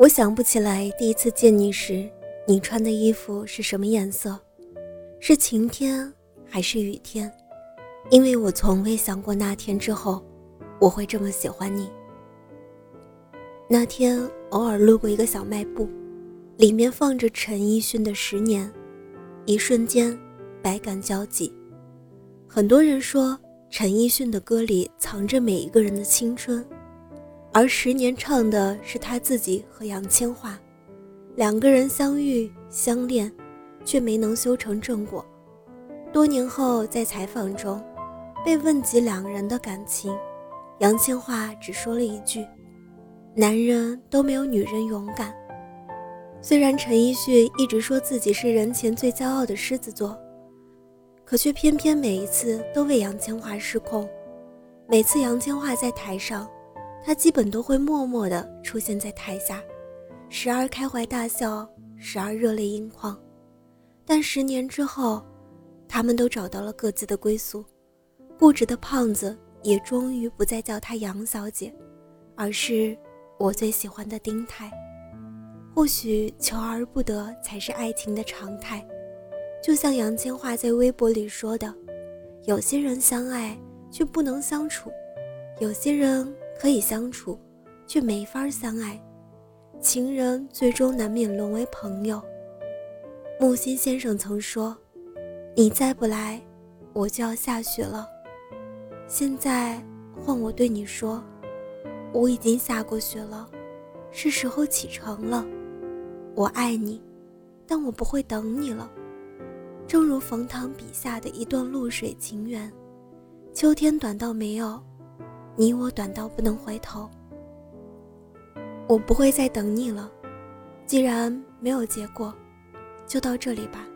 我想不起来第一次见你时，你穿的衣服是什么颜色，是晴天还是雨天？因为我从未想过那天之后，我会这么喜欢你。那天偶尔路过一个小卖部，里面放着陈奕迅的《十年》，一瞬间，百感交集。很多人说，陈奕迅的歌里藏着每一个人的青春。而十年唱的是他自己和杨千嬅，两个人相遇相恋，却没能修成正果。多年后在采访中，被问及两人的感情，杨千嬅只说了一句：“男人都没有女人勇敢。”虽然陈奕迅一直说自己是人前最骄傲的狮子座，可却偏偏每一次都为杨千嬅失控。每次杨千嬅在台上。他基本都会默默地出现在台下，时而开怀大笑，时而热泪盈眶。但十年之后，他们都找到了各自的归宿。固执的胖子也终于不再叫他杨小姐，而是我最喜欢的丁太。或许求而不得才是爱情的常态。就像杨千嬅在微博里说的：“有些人相爱却不能相处，有些人。”可以相处，却没法相爱。情人最终难免沦为朋友。木心先生曾说：“你再不来，我就要下雪了。”现在换我对你说：“我已经下过雪了，是时候启程了。”我爱你，但我不会等你了。正如冯唐笔下的一段露水情缘，秋天短到没有。你我短到不能回头，我不会再等你了。既然没有结果，就到这里吧。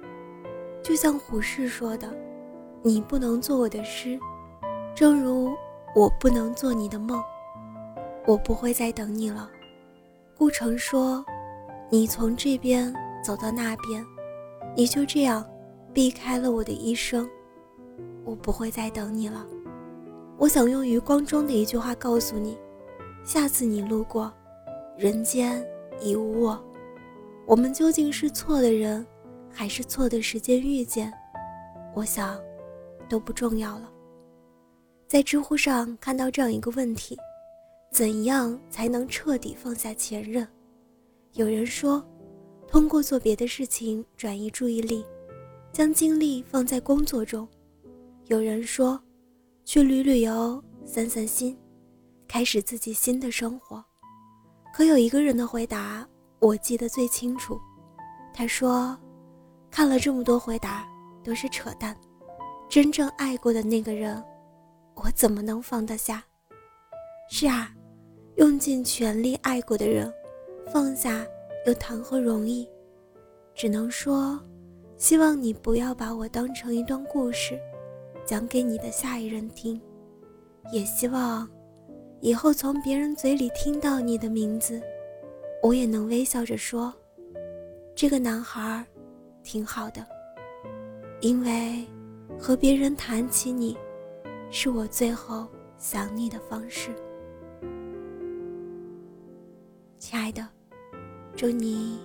就像胡适说的：“你不能做我的诗，正如我不能做你的梦。”我不会再等你了。顾城说：“你从这边走到那边，你就这样避开了我的一生。”我不会再等你了。我想用余光中的一句话告诉你：下次你路过，人间已无我。我们究竟是错的人，还是错的时间遇见？我想，都不重要了。在知乎上看到这样一个问题：怎样才能彻底放下前任？有人说，通过做别的事情转移注意力，将精力放在工作中。有人说。去旅旅游，散散心，开始自己新的生活。可有一个人的回答我记得最清楚，他说：“看了这么多回答，都是扯淡。真正爱过的那个人，我怎么能放得下？”是啊，用尽全力爱过的人，放下又谈何容易？只能说，希望你不要把我当成一段故事。讲给你的下一任听，也希望以后从别人嘴里听到你的名字，我也能微笑着说：“这个男孩挺好的。”因为和别人谈起你，是我最后想你的方式。亲爱的，祝你，